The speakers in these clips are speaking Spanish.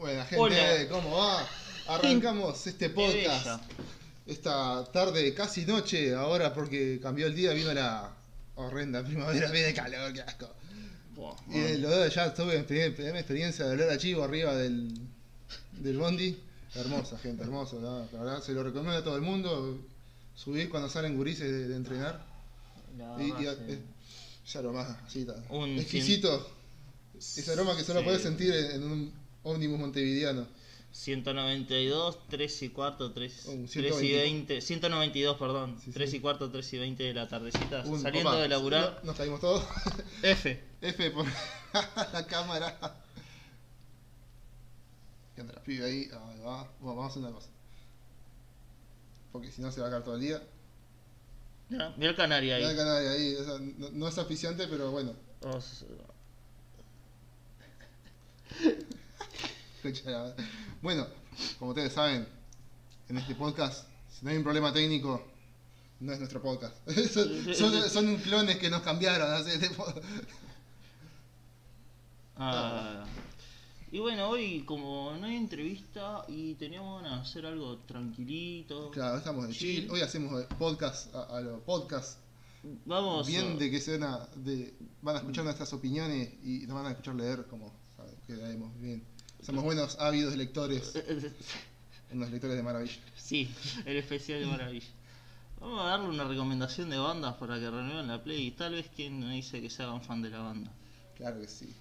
Buena gente, Hola. ¿cómo va? Arrancamos este podcast esta tarde, casi noche, ahora porque cambió el día, vino la horrenda primavera, viene calor, qué asco. Buah, Y el olor, ya tuve primera experiencia de olor a chivo arriba del, del bondi. Hermosa, gente, hermosa, la, la verdad, se lo recomiendo a todo el mundo. Subir cuando salen gurises de, de entrenar. la Y, y- verdad, sí. eh, ese aroma así Un exquisito. Ese aroma que solo Sí. puedes sentir en, en un ómnibus montevideano. 192, 3 y cuarto, 3, Un 3 y 120. 20, 192, perdón, Sí, sí. 3 y cuarto, 3 y 20 de la tardecita, Un- saliendo opa, de laburar, no- Nos caímos todos. F. F por la cámara. ¿Qué onda la pibe ahí? Ahí va. Bueno, vamos a hacer una cosa. Porque si no se va a caer todo el día. Mira, mira el canario ahí. Mira el canal ahí. o sea, no, no es aficiante, pero bueno. Os- Concha de la madre. Bueno, como ustedes saben, en este podcast, si no hay un problema técnico, no es nuestro podcast. son, son, son clones que nos cambiaron. tipo- Ah, y bueno, hoy como no hay entrevista y teníamos ganas de hacer algo tranquilito, Claro, estamos de Chill. chill. Hoy hacemos podcast a, a los podcasts. vamos Bien a- de que suena, de, van a escuchar nuestras opiniones y nos van a escuchar leer como saben, que leemos bien. Somos buenos, ávidos lectores, unos lectores de maravilla. Sí, el especial de maravilla. Vamos a darle una recomendación de bandas para que renueven la play y tal vez quien me dice que se hagan fan de la banda. Claro que sí.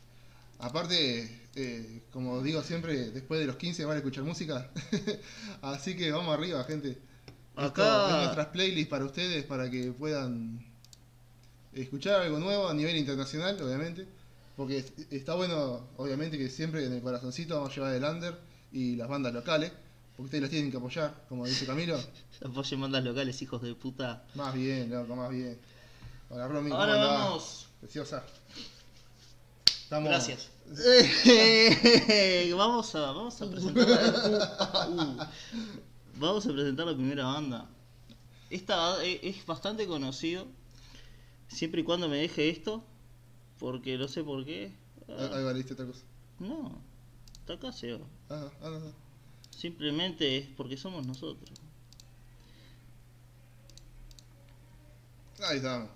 Aparte, eh, como digo siempre, después de los 15 van a escuchar música. Así que vamos arriba, gente. Esto Acá- es nuestras playlists para ustedes, para que puedan escuchar algo nuevo a nivel internacional, obviamente. Porque es- está bueno, obviamente, que siempre en el corazoncito vamos a llevar el under y las bandas locales. Porque ustedes las tienen que apoyar, como dice Camilo. Apoyen bandas locales, hijos de puta. Más bien, loco, más bien. Hola, Romy, ¿cómo Ahora vamos. Preciosa. Estamos... Gracias. vamos a vamos a presentar Uh, vamos a presentar la primera banda. Esta e- es bastante conocido siempre y cuando me deje esto porque no sé por qué. Ah, Ahí va, leíste otra cosa. No. Está acá. Ah, ah. Simplemente es porque somos nosotros. Ahí estamos.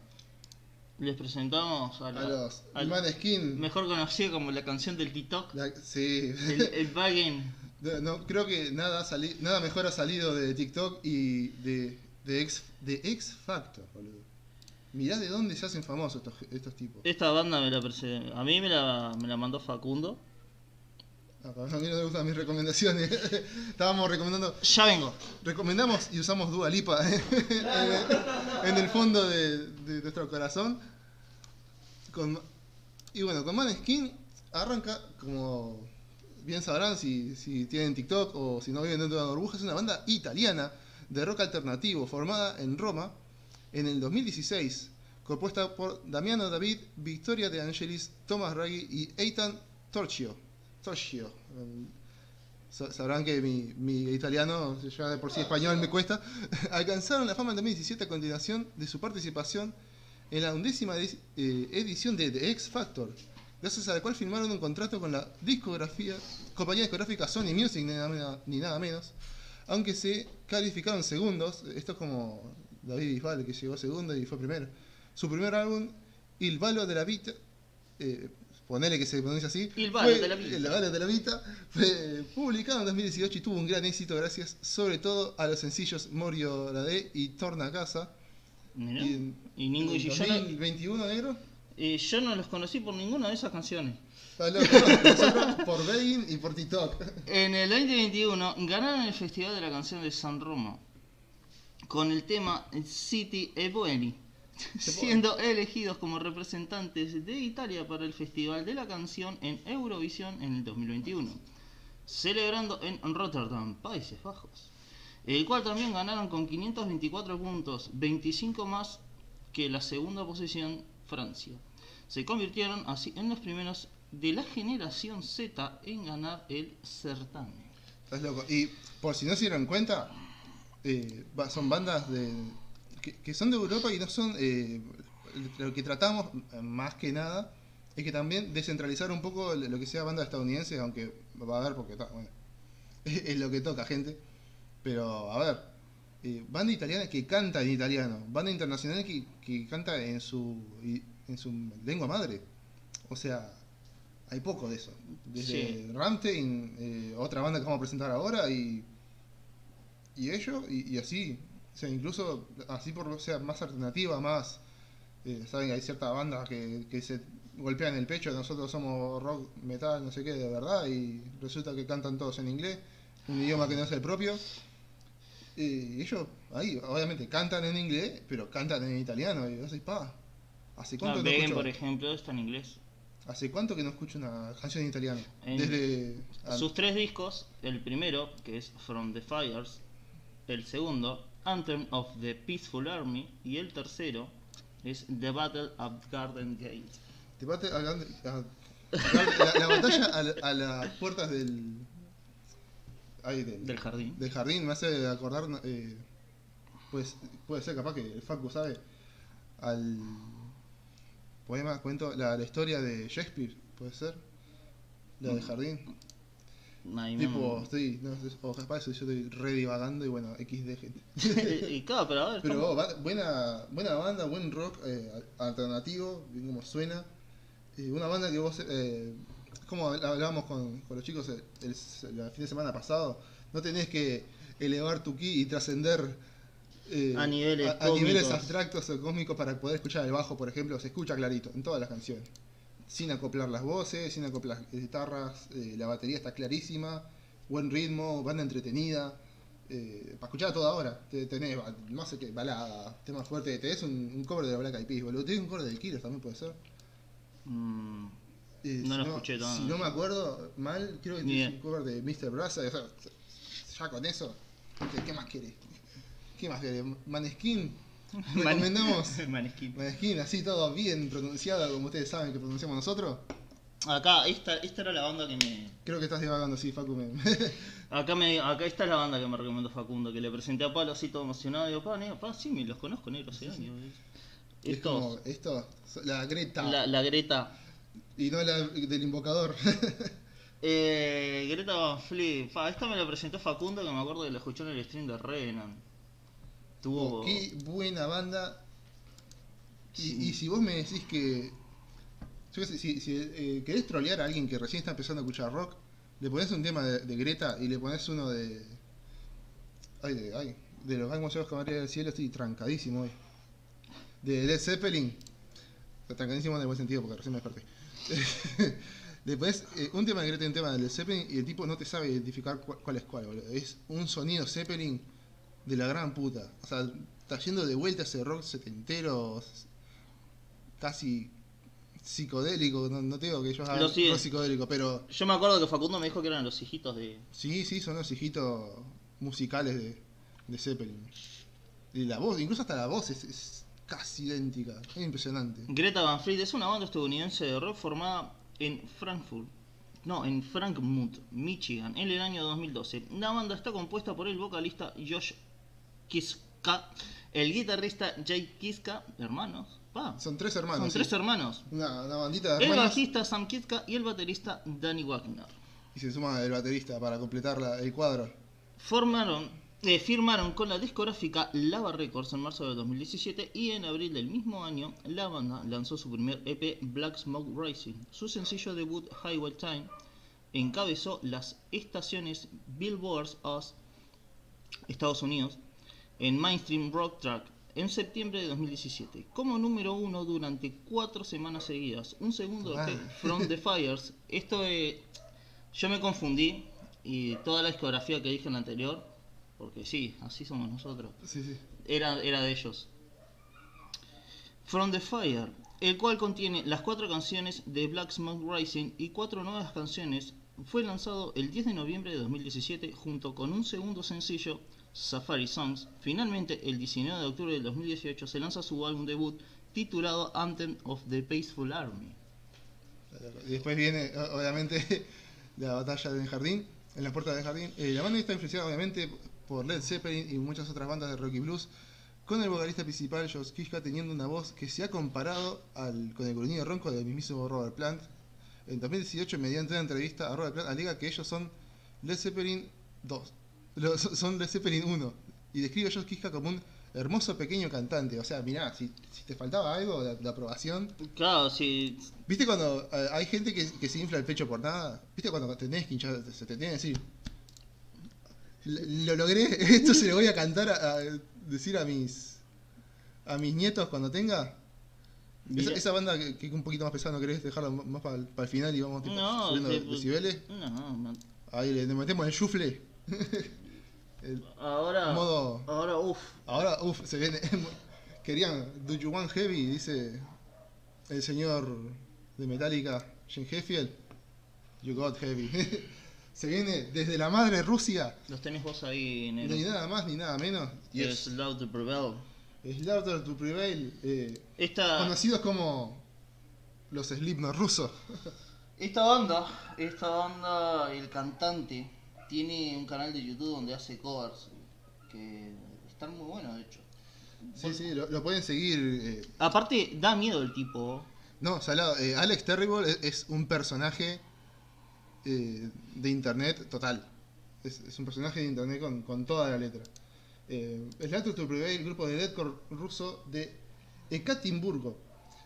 Les presentamos a, la- A los al Maneskin. mejor conocido como la canción del TikTok, La- sí. el, el Bagging. No, no, creo que nada, sali- nada mejor ha salido de TikTok y de, de, X, de X Factor, boludo. Mirá de dónde se hacen famosos estos, estos tipos. Esta banda me la prese- a mí me la, me la mandó Facundo. Ah, a mí no me gustan mis recomendaciones. Estábamos recomendando. Ya vengo. Recomendamos y usamos Dua Lipa en, el- en el fondo de, de nuestro corazón. Con, y bueno, con Maneskin arranca, como bien sabrán si, si tienen TikTok o si no viven dentro de una burbuja, es una banda italiana de rock alternativo formada en Roma en el 2016, compuesta por Damiano David, Victoria De Angelis, Thomas Raggi y Eitan Torchio. Torchio. Sa- Sabrán que mi, mi italiano, ya de por sí español me cuesta. Alcanzaron la fama en 2017 a continuación de su participación en la undécima eh, edición de The X Factor, gracias a la cual firmaron un contrato con la discografía, compañía discográfica Sony Music, ni nada, ni nada menos, aunque se calificaron segundos, esto es como David Bisbal, que llegó segundo y fue primero. Su primer álbum, Il Valo de la Vita, eh, ponele que se pronuncia así, Il Valo fue- della Vita. Il Valo de la Vita, fue publicado en 2018 y tuvo un gran éxito gracias sobre todo a los sencillos Morio la D y Torna a Casa. Mirá. Y en- Y, ningún, y en yo, no, 2021, negro. y yo no los conocí por ninguna de esas canciones. Nosotros por Begging y por TikTok. En el 2021 ganaron el Festival de la Canción de San Roma con el tema City e Bueni, siendo elegidos como representantes de Italia para el Festival de la Canción en Eurovisión en el 2021, celebrando en Rotterdam, Países Bajos, el cual también ganaron con 524 puntos, 25 más que la segunda posición Francia. Se convirtieron así en los primeros de la generación Z en ganar el certamen. Estás loco. Y por si no se dieron cuenta, eh, son bandas de que, que son de Europa y no son eh, lo que tratamos eh, más que nada es que también descentralizar un poco lo que sea banda estadounidense, aunque va a haber porque bueno, es lo que toca, gente. Pero, a ver, eh, banda italiana que canta en italiano, banda internacional que, que canta en su, en su lengua madre. O sea, hay poco de eso. Desde Ramstein, eh, otra banda que vamos a presentar ahora, y, y ellos, y, así. O sea, incluso así por lo sea más alternativa, más. Eh, Saben hay cierta banda que, que se golpean el pecho, nosotros somos rock, metal, no sé qué, de verdad, y resulta que cantan todos en inglés, un idioma que no es el propio. Y ellos ahí, obviamente, cantan en inglés, pero cantan en italiano. Y soy pa. ¿Hace cuánto no, escucho? por ejemplo, está en inglés. ¿Hace cuánto que no escucho una canción en italiano? Desde. Sus tres discos, el primero, que es From the Fires, el segundo, Anthem of the Peaceful Army, y el tercero es The Battle of Garden Gate. The Battle la, batalla a las puertas del del, jardín. Del jardín me hace acordar, eh, pues, puede ser capaz que el Facu sabe, al poema, cuento, la, historia de Shakespeare, puede ser, la del mm. Tipo, estoy, no, o capaz yo estoy re divagando y bueno, XD gente. y, claro, pero a ver. Pero buena, buena banda, buen rock eh, alternativo, bien como suena. Eh, una banda que vos eh, como hablábamos con, con los chicos el, el, fin de semana pasado, no tenés que elevar tu ki y trascender eh, a, niveles, a, niveles abstractos o cósmicos para poder escuchar el bajo, por ejemplo, se escucha clarito en todas las canciones. Sin acoplar las voces, sin acoplar las guitarras, eh, la batería está clarísima, buen ritmo, banda entretenida. Eh, para escuchar a toda hora, tenés, no sé qué, balada, tema fuerte, tenés un, un cover de la Black Eyed Peas, boludo, tenés un cover de Killers también puede ser. Mm, no lo escuché todo. Si no me acuerdo mal, creo que tiene un cover de Mr. Brasa. O sea, ya con eso, ¿qué más querés? ¿Qué más querés? Maneskin. Recomendamos Maneskin. Maneskin, así todo bien pronunciado, como ustedes saben que pronunciamos nosotros. Acá, esta, esta era la banda que me. Creo que estás divagando, sí, Facu. acá, me, acá esta es la banda que me recomendó Facundo, que le presenté a Palo así todo emocionado. Digo, pa, pa sí, me los conozco, negro, hace años. Es como, esto, la Greta. La, la Greta. Y no la del invocador. eh, Greta Van Fleet. esta me la presentó Facundo que me acuerdo que la escuchó en el stream de Renan. Tuvo... Oh, qué buena banda. Y, si vos me decís que. Si, si eh, querés trolear a alguien que recién está empezando a escuchar rock, le pones un tema de, Greta y le pones uno de. Ay, de, ay, de los que María del Cielo, estoy trancadísimo hoy. De Led Zeppelin. Trancadísimo en el buen sentido porque recién me desperté. Después, eh, un tema de Greta y un tema de Zeppelin y el tipo no te sabe identificar cuál, es cuál, boludo. Es un sonido Zeppelin de la gran puta. O sea, está yendo de vuelta ese rock setentero, casi psicodélico. No, te digo que hagan rock psicodélico, pero. Yo me acuerdo que Facundo me dijo que eran los hijitos de. Sí, sí, son los hijitos musicales de, de Zeppelin. Y la voz, incluso hasta la voz es casi idéntica. Es impresionante. Greta Van Fleet es una banda estadounidense de rock formada en Frankfurt. No, en Frankmouth, Michigan, en el año 2012. La banda está compuesta por el vocalista Josh Kiska, el guitarrista Jay Kiska, hermanos. son tres hermanos. Son tres hermanos. Una, bandita de hermanos. El bajista Sam Kiska y el baterista Danny Wagner. Y se suma el baterista para completar el cuadro. Formaron eh, firmaron con la discográfica Lava Records en marzo de 2017 y en abril del mismo año la banda lanzó su primer EP Black Smoke Rising. Su sencillo debut Highway Time encabezó las estaciones Billboard Us Estados Unidos en Mainstream Rock Track en septiembre de 2017 como número uno durante cuatro semanas seguidas. Un segundo EP, From the Fires. Esto es... Yo me confundí y toda la discografía que dije en la anterior porque sí, así somos nosotros. Era, era de ellos. From the Fire, el cual contiene las cuatro canciones de Black Smoke Rising y cuatro nuevas canciones, fue lanzado el 10 de noviembre de 2017 junto con un segundo sencillo, Safari Songs. Finalmente, el 19 de octubre del 2018 se lanza su álbum debut titulado Anthem of the Peaceful Army. Después viene, obviamente, la batalla del jardín, en la puerta del jardín. Eh, la banda está influenciada, obviamente, por Led Zeppelin y muchas otras bandas de rock y blues. con el vocalista principal Josh Kishka teniendo una voz que se ha comparado con el gruñido ronco del mismísimo Robert Plant. En 2018, mediante una entrevista a Robert Plant, alega que ellos son Led Zeppelin 2, son Led Zeppelin 1, y describe a Josh Kishka como un hermoso pequeño cantante. O sea, mirá, si, si te faltaba algo de, de aprobación, Claro, sí. ¿Viste cuando eh, hay gente que, que se infla el pecho por nada? ¿Viste cuando tenés que hinchar, se te tiene que decir? "L- Lo logré, esto se lo voy a cantar a, a decir a mis a mis nietos cuando tenga. Esa, banda que, que es un poquito más pesada, ¿no querés dejarla más para el final y vamos tipo, No, subiendo decibeles? No, no. Ahí le, le metemos el chufle. El Ahora. modo. Ahora, uff. Ahora, uff, se viene. Querían Do You Want Heavy, dice el señor de Metallica, Jim Heffield. You Got Heavy. se viene desde la madre Rusia, Los tenés vos ahí, negro. ni nada más ni nada menos. Y Es Loud to Prevail. Slaughter to Prevail, eh, Esta, conocidos como los Slipknot rusos. esta banda, esta banda, el cantante, tiene un canal de YouTube donde hace covers. Que están muy buenos, de hecho. Sí, sí, lo, lo pueden seguir. eh, Aparte, da miedo el tipo. No, salado. eh, Alex Terrible es, es un personaje eh, de internet total. Es, es un personaje de internet con, con toda la letra. Eh, Slaughter to Prevail, el grupo de deathcore ruso de Ekaterimburgo.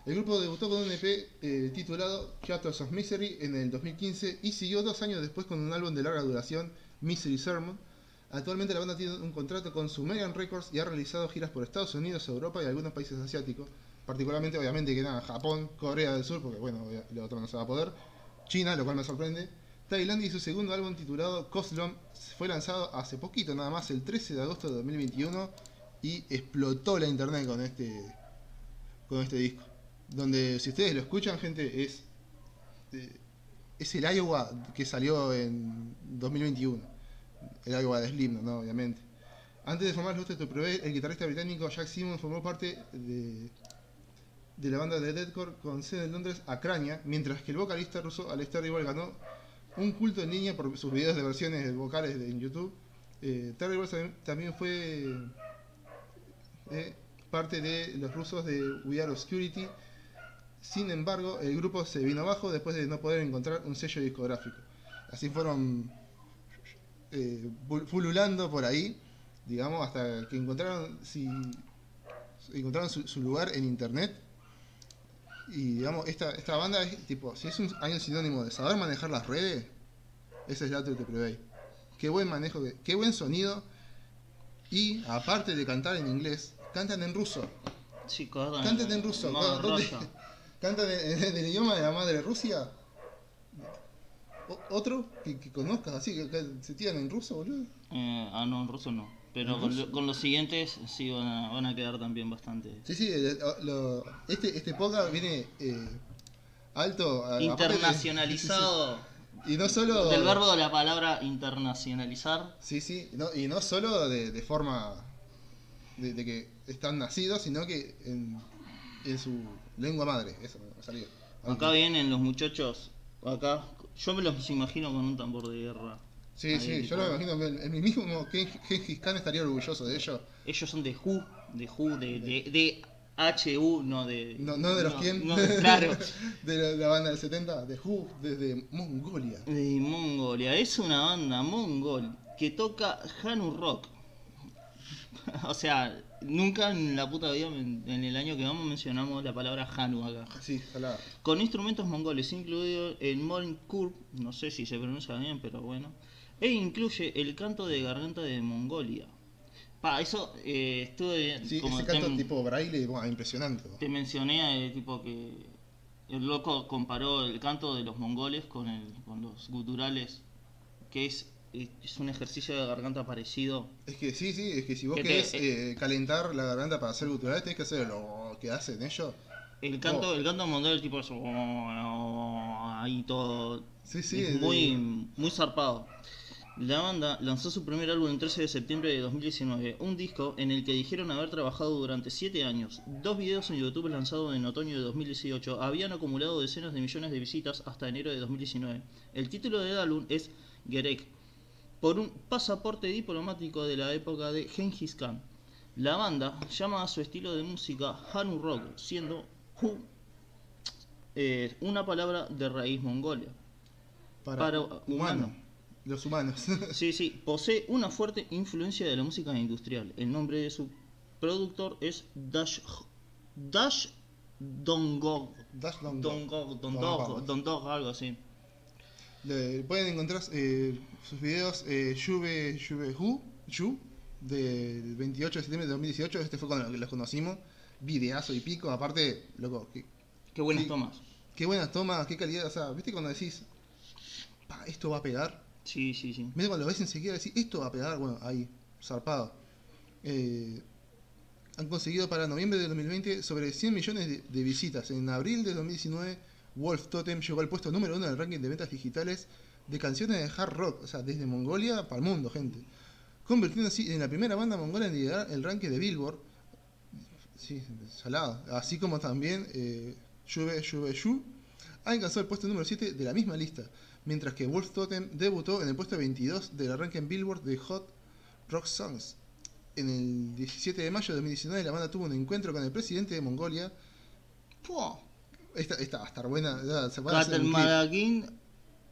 El grupo debutó con un EP eh, titulado Chapters of Misery en el 2015 y siguió dos años después con un álbum de larga duración, Misery Sermon. Actualmente la banda tiene un contrato con Sumerian Records y ha realizado giras por Estados Unidos, Europa y algunos países asiáticos. Particularmente, obviamente, que nada, Japón, Corea del Sur, porque bueno, lo otro no se va a poder. China, lo cual me sorprende. Tailandia y su segundo álbum titulado Koslom fue lanzado hace poquito, nada más, el 13 de agosto de 2021 y explotó la internet con este con este disco. Donde, si ustedes lo escuchan, gente, es eh, es el Iowa que salió en 2021. El Iowa de Slim, ¿no? Obviamente. Antes de formar to Prevail, el guitarrista británico Jack Simmons formó parte de, de la banda de deathcore con sede en Londres, Acrania, mientras que el vocalista ruso Alester Rival ganó un culto en línea por sus videos de versiones vocales en YouTube. Eh, también, también fue eh, parte de los rusos de We Are Obscurity. Sin embargo, el grupo se vino abajo después de no poder encontrar un sello discográfico. Así fueron eh, pululando por ahí, digamos, hasta que encontraron si encontraron su, su lugar en internet. Y digamos, esta, esta banda es tipo, si es un, hay un sinónimo de saber manejar las redes, ese es Lato te Prevail. Qué buen manejo, que- qué buen sonido. Y aparte de cantar en inglés, cantan en ruso. Chicos, Cantan en ruso. ¿Dónde- rosa. Cantan en, el idioma de la madre Rusia. O- ¿Otro que, que conozcas así? Que, que se tiran en ruso, boludo? Eh, ah, no, en ruso no. Pero ¿En con, ruso? lo- con los siguientes sí van a, van a quedar también bastante. Sí, sí, lo- este, este podcast viene eh, alto. a- aparte de- Internacionalizado. sí, sí. Y no solo. Del verbo de la palabra internacionalizar. Sí, sí, no, y no solo de, de forma de, de que están nacidos, sino que en, en su lengua madre. Eso me salió. Acá vienen los muchachos. Acá. Yo me los imagino con un tambor de guerra. Sí, Ahí, sí, yo lo imagino. Mi mismo Gen- Gengis Khan estaría orgulloso de ellos. Ellos son de Who. De Who. De, de, de HU, no de. No, no de los quién. no, claro. de la, la banda del 70, de Who, desde Mongolia. De Mongolia. Es una banda mongol que toca Hanu Rock. o sea, nunca en la puta vida, en el año que vamos, mencionamos la palabra Hanu acá. Sí, ojalá. Con instrumentos mongoles, incluido el Morin Kurb, no sé si se pronuncia bien, pero bueno. E incluye el canto de garganta de Mongolia. Pa, eso eh, estuve. Sí, como ese canto tipo braille, buah, impresionante. te mencioné, eh, tipo que el loco comparó el canto de los mongoles con, el, con los guturales, que es, es un ejercicio de garganta parecido. Es que sí, sí, es que si vos Que te- querés eh, calentar la garganta para hacer guturales, tenés que hacer lo que hacen ellos. El canto, Oh. el canto mongol tipo es ahí todo Sí, sí, es es muy, de- muy zarpado. La banda lanzó su primer álbum el 13 de septiembre de 2019, un disco en el que dijeron haber trabajado durante 7 años. Dos videos en YouTube lanzados en otoño de 2018 habían acumulado decenas de millones de visitas hasta enero de 2019. El título del álbum es Gerek, por un pasaporte diplomático de la época de Genghis Khan. La banda llama a su estilo de música Hanu Rock, siendo Hu eh, una palabra de raíz mongolia. Para, Para humano. humano. Los humanos. Sí, sí, posee una fuerte influencia de la música industrial. El nombre de su productor es Dash Dash Dongog. Dash Dongog, Dongog, vamos. Dongog, algo así. Le- pueden encontrar eh, sus videos eh, Yuve Yuve Hu Yu del 28 de septiembre de 2018. Este fue cuando los conocimos. Videazo y pico. Aparte, loco, qué, Qué buenas tomas. qué buenas tomas, qué calidad. O sea, ¿viste cuando decís, "Pa, esto va a pegar? Sí, sí, sí. Mira, cuando lo ves enseguida decís, esto va a pegar. Bueno, ahí, zarpado. Eh, han conseguido para noviembre de 2020 sobre 100 millones de, de visitas. En abril de 2019, Wolf Totem llegó al puesto número uno del ranking de ventas digitales de canciones de hard rock, o sea, desde Mongolia para el mundo, gente. Convirtiéndose así en la primera banda mongola en liderar el ranking de Billboard. Sí, salado. Así como también eh, Yuve Yuve Yu alcanzó el puesto número 7 de la misma lista, mientras que Wolf Totem debutó en el puesto 22 del ranking Billboard de Hot Rock Songs. En el 17 de mayo de 2019 la banda tuvo un encuentro con el presidente de Mongolia. Puah. Esta, esta va a estar buena. Se van a hacer un clip.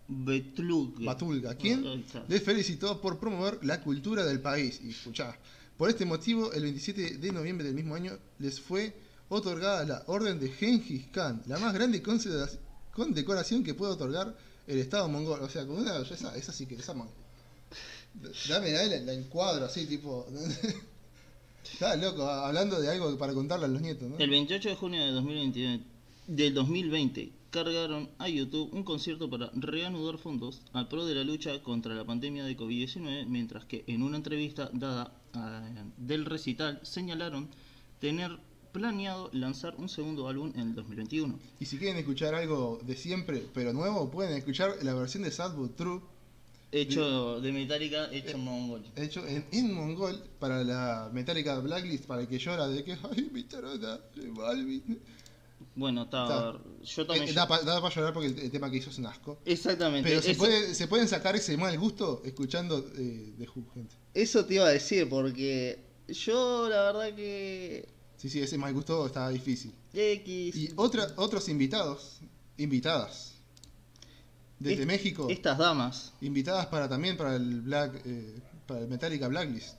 Betlug. Batulga, quien Ahí está. les felicitó por promover la cultura del país. Y escuchá, por este motivo, el 27 de noviembre del mismo año les fue otorgada la Orden de Genghis Khan, la más grande condecoración que puede otorgar el Estado mongol. O sea, con una esa, esa sí que esa man- Dame la, la, la encuadro así, tipo. Está loco, hablando de algo para contarle a los nietos, ¿no? El 28 de junio de 2020, del 2020 cargaron a YouTube un concierto para reanudar fondos al pro de la lucha contra la pandemia de COVID-19, mientras que en una entrevista dada a- del recital señalaron tener planeado lanzar un segundo álbum en el 2021. Y si quieren escuchar algo de siempre, pero nuevo, pueden escuchar la versión de Sad But True Hecho de Metallica, hecho en Mongolia. hecho en, en mongol para la Metallica Blacklist para el que llora de que ay mi tarota Balvin Bueno, está, yo también... Eh, da para llorar porque el, el tema que hizo es un asco. Exactamente. pero se, eso- puede, se pueden sacar ese mal gusto escuchando eh, de Who gente. Eso te iba a decir, porque yo la verdad que... sí sí ese mal gusto está difícil. X... y otra otros invitados invitadas desde Es- México. Estas damas, invitadas para también para el Black eh, para el Metallica Blacklist.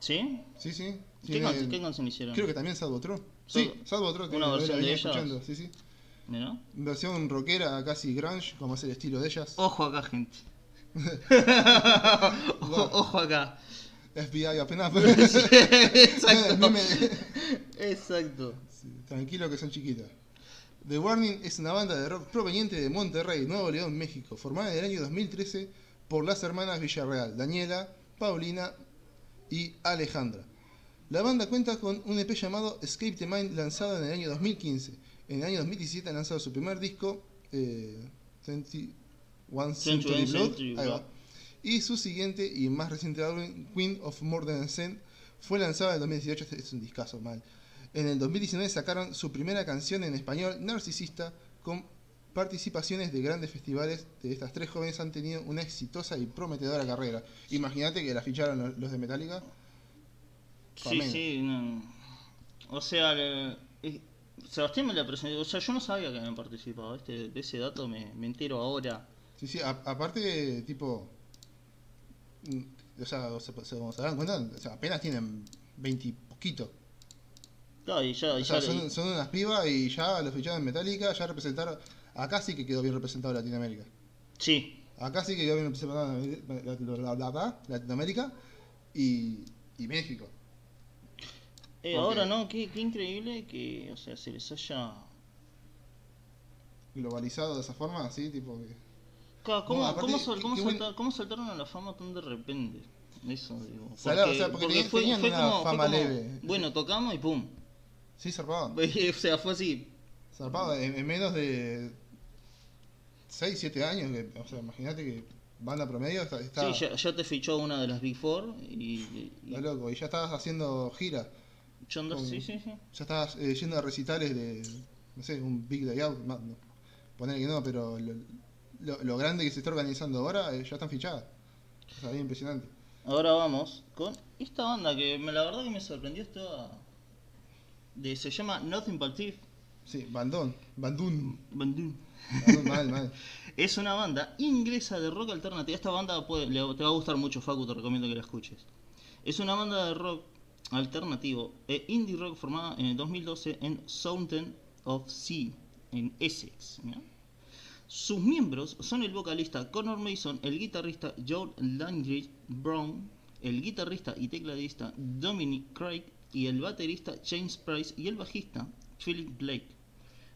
¿sí? sí sí. ¿Qué, canción hicieron? creo que también Salvotro sí Salvotro que una versión de escuchando, sí sí. Versión rockera, casi grunge, como es el estilo de ellas. Ojo acá, gente. ojo, ojo acá. FBI apenas. Exacto. Exacto. Tranquilo que son chiquitas. The Warning es una banda de rock proveniente de Monterrey, Nuevo León, México, formada en el año 2013 por las hermanas Villarreal, Daniela, Paulina y Alejandra. La banda cuenta con un EP llamado Escape the Mind lanzado en el año 2015. En el año 2017 han lanzado su primer disco, eh, 21 Century 21 Blood, ahí va. Y su siguiente y más reciente álbum, Queen of More Than Zen, fue lanzado en el 2018, este es un discazo mal. En el 2019 sacaron su primera canción en español, Narcisista, con participaciones de grandes festivales. De estas tres jóvenes han tenido una exitosa y prometedora carrera. Imagínate que la ficharon los de Metallica. Sí, sí. no. O sea, le- eh, Sebastián me la presentó. O sea, yo no sabía que habían participado. Este, de ese dato me, me entero ahora. Sí, sí, a- aparte, tipo. mm, O sea, se, se- se dan cuenta, o sea, apenas tienen 20 y poquito. Claro, y ya, y O sea, ya son, son unas pibas y ya los ficharon en Metallica, ya representaron. Acá sí que quedó bien representado Latinoamérica. Sí, Acá sí que quedó bien representado la- la- la- la- Latinoamérica y, y México. Eh, Porque- ahora no, qué, qué increíble que, o sea, se les haya... Globalizado de esa forma, así, tipo. que- Claro, ¿Cómo, No, aparte, cómo, cómo buen- cómo saltaron a la fama tan de repente? Eso, digo. Salado, o sea, porque tenían- tenían una fama leve. Bueno, tocamos y pum. Sí, zarpado. o sea, fue así. Zarpado, en, en menos de 6, 7 años. Que, o sea, imagínate que banda promedio está, está, Sí, ya, ya te fichó una de las Big Four y... y- está loco. Y ya estabas haciendo gira. Ando- con- sí, sí, sí. Ya estabas eh, yendo a recitales de, no sé, un Big Day Out. No, no, poner que no, pero lo, lo- lo grande que se está organizando ahora eh, ya están fichadas. O sea, bien impresionante. ahora vamos con esta banda que me, la verdad que me sorprendió. Esto de, se llama Nothing But Thief. Sí, Bandón. Bandún. Bandún. Bandún, mal, mal. Es una banda inglesa de rock alternativo. Esta banda puede- le- te va a gustar mucho, Facu, te recomiendo que la escuches. Es una banda de rock alternativo e indie rock formada en el 2012 en Southampton of Sea, en Essex. Sus miembros son el vocalista Connor Mason, el guitarrista Joel Langridge Brown, el guitarrista y tecladista Dominic Craig y el baterista James Price y el bajista Philip Blake.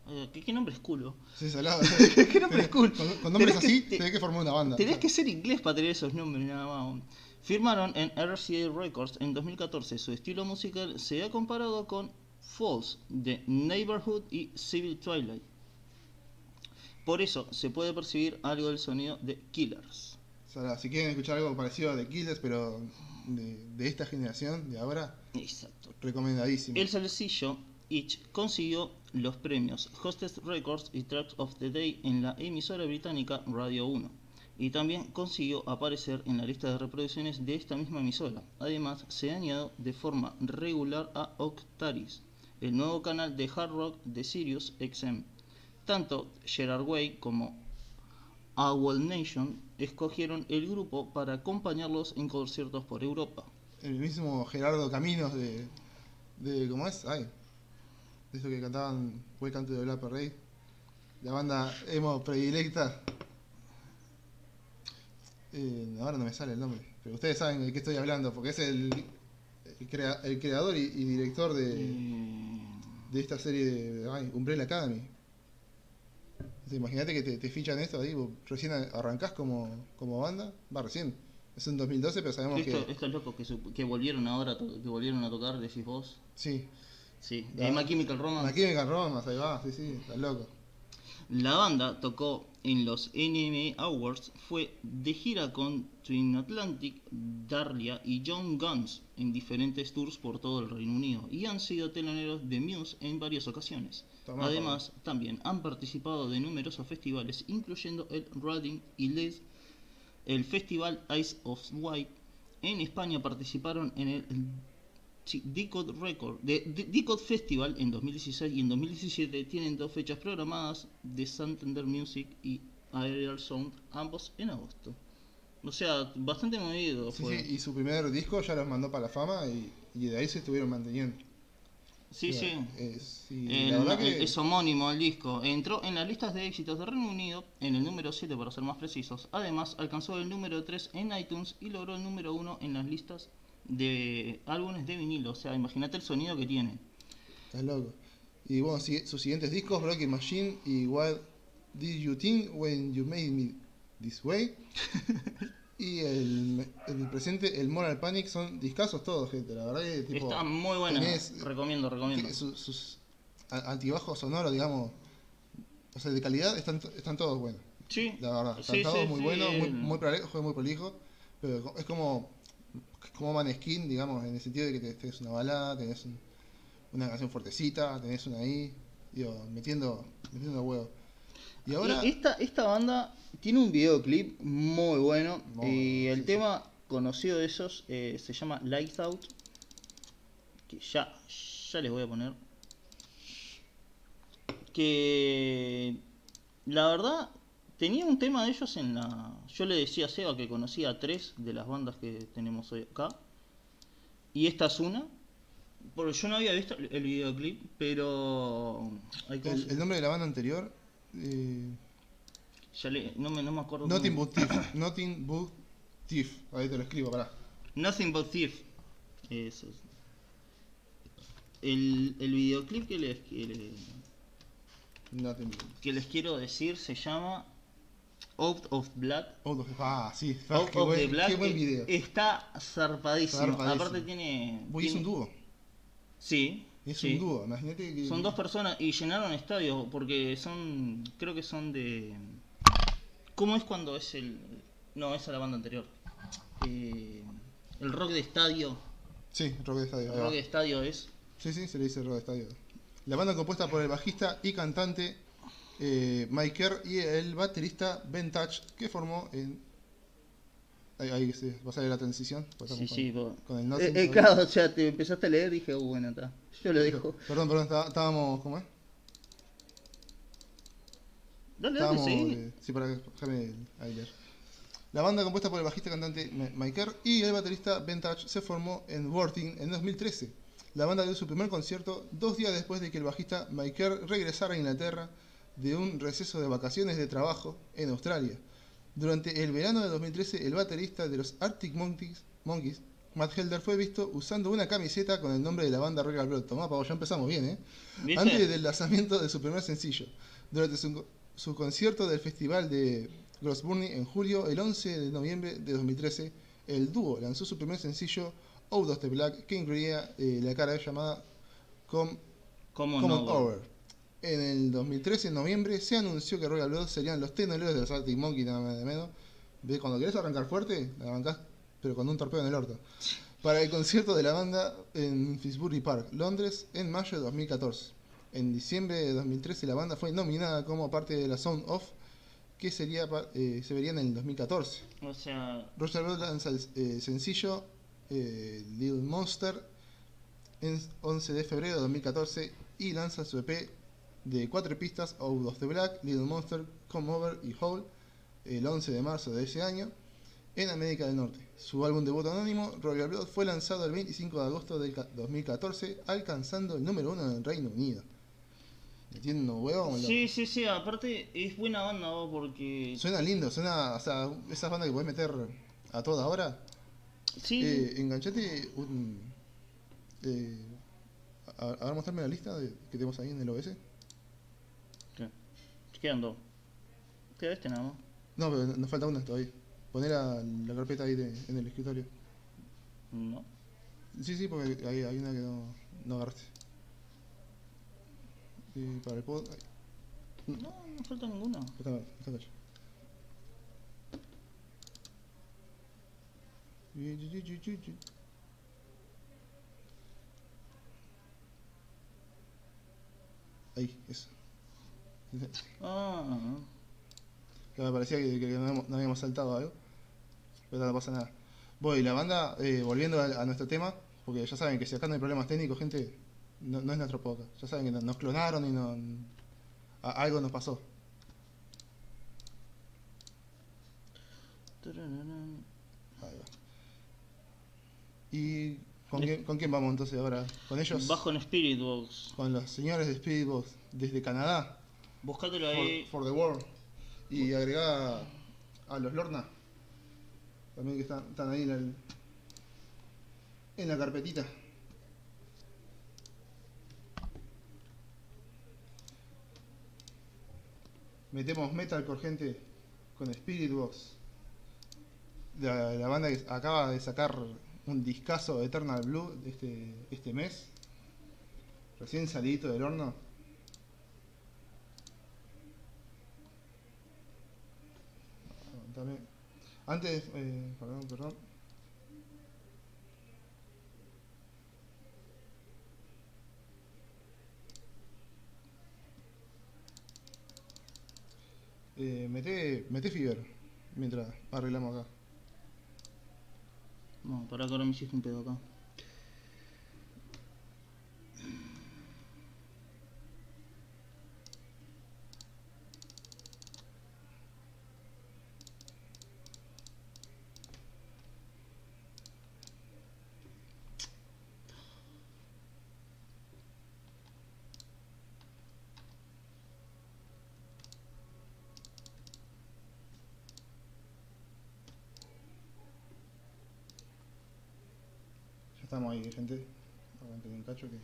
Eh, ¿Qué, qué nombre es culo? Sí, salado. ¿Qué nombre es cool? Con, con nombres Tenés que- así, te- tenés que formar una banda. Tenés que ser inglés para tener esos nombres, nada más. Firmaron en RCA Records en 2014. Su estilo musical se ha comparado con Falls, The Neighborhood y Civil Twilight. Por eso se puede percibir algo del sonido de Killers. Salado. Si quieren escuchar algo parecido a The Killers, pero de, de esta generación, de ahora, Exacto. recomendadísimo. El sencillo Itch consiguió los premios Hostess Records y Tracks of the Day en la emisora británica Radio 1 y también consiguió aparecer en la lista de reproducciones de esta misma emisora. Además, se añadió de forma regular a Octaris, el nuevo canal de hard rock de Sirius XM. Tanto Gerard Way como Owl Nation escogieron el grupo para acompañarlos en conciertos por Europa. El mismo Gerardo Caminos de. de ¿Cómo es? Ay. De esos que cantaban Welcome to the Black Parade. La banda emo predilecta. Eh, ahora no me sale el nombre. Pero ustedes saben de qué estoy hablando, porque es el, el, crea- el creador y, y director de, Eh, de esta serie de ay, Umbrella Academy. Imagínate que te, te fichan esto ahí, recién arrancás como, como banda. Va, recién. Es un 2012, pero sabemos Esto- que. estos locos que, volvieron ahora, que volvieron a tocar, decís vos. Sí. Sí, de My Chemical Romance. Ahí va, sí, sí, estás loco. La banda tocó en los NME Awards, fue de gira con Twin Atlantic, Darlia y John Guns en diferentes tours por todo el Reino Unido y han sido teloneros de Muse en varias ocasiones. Además, también han participado de numerosos festivales, incluyendo el Reading y Les, el Festival Ice of White. En España participaron en el sí, Decode Record, de, de- Decode Festival en 2016 y en 2017 tienen dos fechas programadas de Santander Music y Aerial Sound, ambos en agosto. O sea, bastante movido Sí, fue. sí, y su primer disco ya los mandó para la fama y, y de ahí se estuvieron manteniendo. Sí, sí. El- la verdad que Es homónimo el disco. Entró en las listas de éxitos de Reino Unido en el número 7 para ser más precisos. Además, alcanzó el número 3 en iTunes y logró el número 1 en las listas de álbumes de vinilo. O sea, imagínate el sonido que tiene. estás loco. Y bueno, sus siguientes discos, Broken Machine y What Did You Think When You Made Me This Way. y el, el presente, el Moral Panic, son discazos todos, gente. La verdad que tipo, Está muy tenés- recomiendo, recomiendo. sus a- altibajos sonoros, digamos, o sea, de calidad, están, están todos buenos. Sí, La verdad, están Sí, todos sí, muy sí, buenos, muy, muy prolijo, muy prolijo, pero es como, como Maneskin, digamos, en el sentido de que te- tenés una balada, tenés un- una canción fuertecita, tenés una ahí, digo, metiendo, metiendo huevo. Y ahora, esta, esta banda tiene un videoclip muy bueno. Y el sí, tema conocido de ellos eh, se llama Lights Out. Que ya, ya les voy a poner. Que la verdad tenía un tema de ellos en la. Yo le decía a Seba que conocía tres de las bandas que tenemos hoy acá. Y esta es una. Porque yo no había visto el videoclip, pero. ay, ¿cómo el, nombre de la banda anterior, eh, ya le- no, me, no me acuerdo. Nothing cómo- But Thief, Nothing But Thief, ahí te lo escribo, pará. Nothing But Thief. Eso es. El, el videoclip que les, que, le- Nothing But que les quiero decir se llama Out of Black. Out of- Ah, sí, Out qué, of the buen, qué buen eh, video. está zarpadísimo. Zarpadísimo. Aparte tiene. Uy, es un dúo, Sí. es sí. un dúo, imagínate que... Son dos personas y llenaron estadios porque son. Creo que son de. ¿Cómo es cuando es el.? No, esa es la banda anterior. Eh, el rock de estadio. Sí, rock de estadio. va. Rock de estadio es. Sí, sí, se le dice rock de estadio. La banda compuesta por el bajista y cantante eh, Mike Kerr y el baterista Ben Touch, que formó en Ahí, ahí sí, va a salir la transición. pues Sí, estamos sí, con, con el Eh, Nothing eh, claro, o sea, te empezaste a leer y dije, oh, bueno, está. Yo lo dejo. Perdón, perdón, está- estábamos. ¿Cómo es? Dale, dale, Estábamos. sí. eh, sí, para déjame ahí leer. La banda compuesta por el bajista cantante Mike Kerr y el baterista Ben Touch se formó en Worthing en 2013. La banda dio su primer concierto dos días después de que el bajista Mike Kerr regresara a Inglaterra de un receso de vacaciones de trabajo en Australia. Durante el verano de 2013, el baterista de los Arctic Monkeys, Monkeys Matt Helder, fue visto usando una camiseta con el nombre de la banda Royal Blood. Tomá, pavo, ya empezamos bien, ¿eh? ¿Viste? Antes del lanzamiento de su primer sencillo. Durante su, su concierto del festival de Grossburny en julio, el 11 de noviembre de 2013, el dúo lanzó su primer sencillo, Out of the Black, que incluía eh, la cara llamada Com ¿Cómo Common? Over. En el 2013, en noviembre, se anunció que Royal Blood serían los tenores de los Arctic Monkeys, nada más de menos. ¿Ves? Cuando querés arrancar fuerte, la arrancás, pero con un torpedo en el orto. Para el concierto de la banda en Finsbury Park, Londres, en mayo de 2014. En diciembre de 2013, la banda fue nominada como parte de la Sound Off, que sería, eh, se vería en el 2014. O sea, Roger Blood lanza el eh, sencillo eh, Little Monster en 11 de febrero de 2014 y lanza su EP de cuatro pistas Out of the Black, Little Monster, Come Over y Hole el 11 de marzo de ese año en América del Norte. Su álbum debut anónimo, Royal Blood, fue lanzado el 25 de agosto del ca- 2014, alcanzando el número uno en el Reino Unido. ¿Entiendo, huevo? sí, sí, sí, aparte es buena banda porque... Suena lindo, suena, o sea, esas bandas que podés meter a toda hora. Sí, Eh, enganchate un. Eh, a, a ver, mostrarme la lista de- que tenemos ahí en el OBS. ¿Qué? Quedan dos. Queda este nada más. No, pero nos falta una todavía. Poner la, la carpeta ahí de- en el escritorio. No. Sí, sí, porque hay, hay una que no, no agarraste. Y para el pod. No, no falta ninguna. está, está y- Ahí, eso. Ah, Que me parecía que, que no, habíamos, no habíamos saltado algo. Pero no pasa nada. Voy, la banda, eh, volviendo a, a nuestro tema, porque ya saben que si acá no hay problemas técnicos, gente, no, no es nuestro podcast. Ya saben que no- nos clonaron y no, a- algo nos pasó. Ahí va. ¿Y con, quién, con quién vamos entonces ahora? ¿Con ellos? Bajo en Spirit Box. Con los señores de Speedbox desde Canadá, Buscátelo ahí. for the World. Y agregá a los Lorna. También que están, están ahí en, el- en la carpetita. Metemos metalcore, gente, con Spirit Box. La, la banda que acaba de sacar un discazo de Eternal Blue este, este mes. Recién salidito del horno. Aguantame. Antes, eh, perdón, perdón. Eh, mete, mete Fiber mientras arreglamos acá. No, para que ahora me hiciste un pedo acá. Gente. Aguanten un cacho que.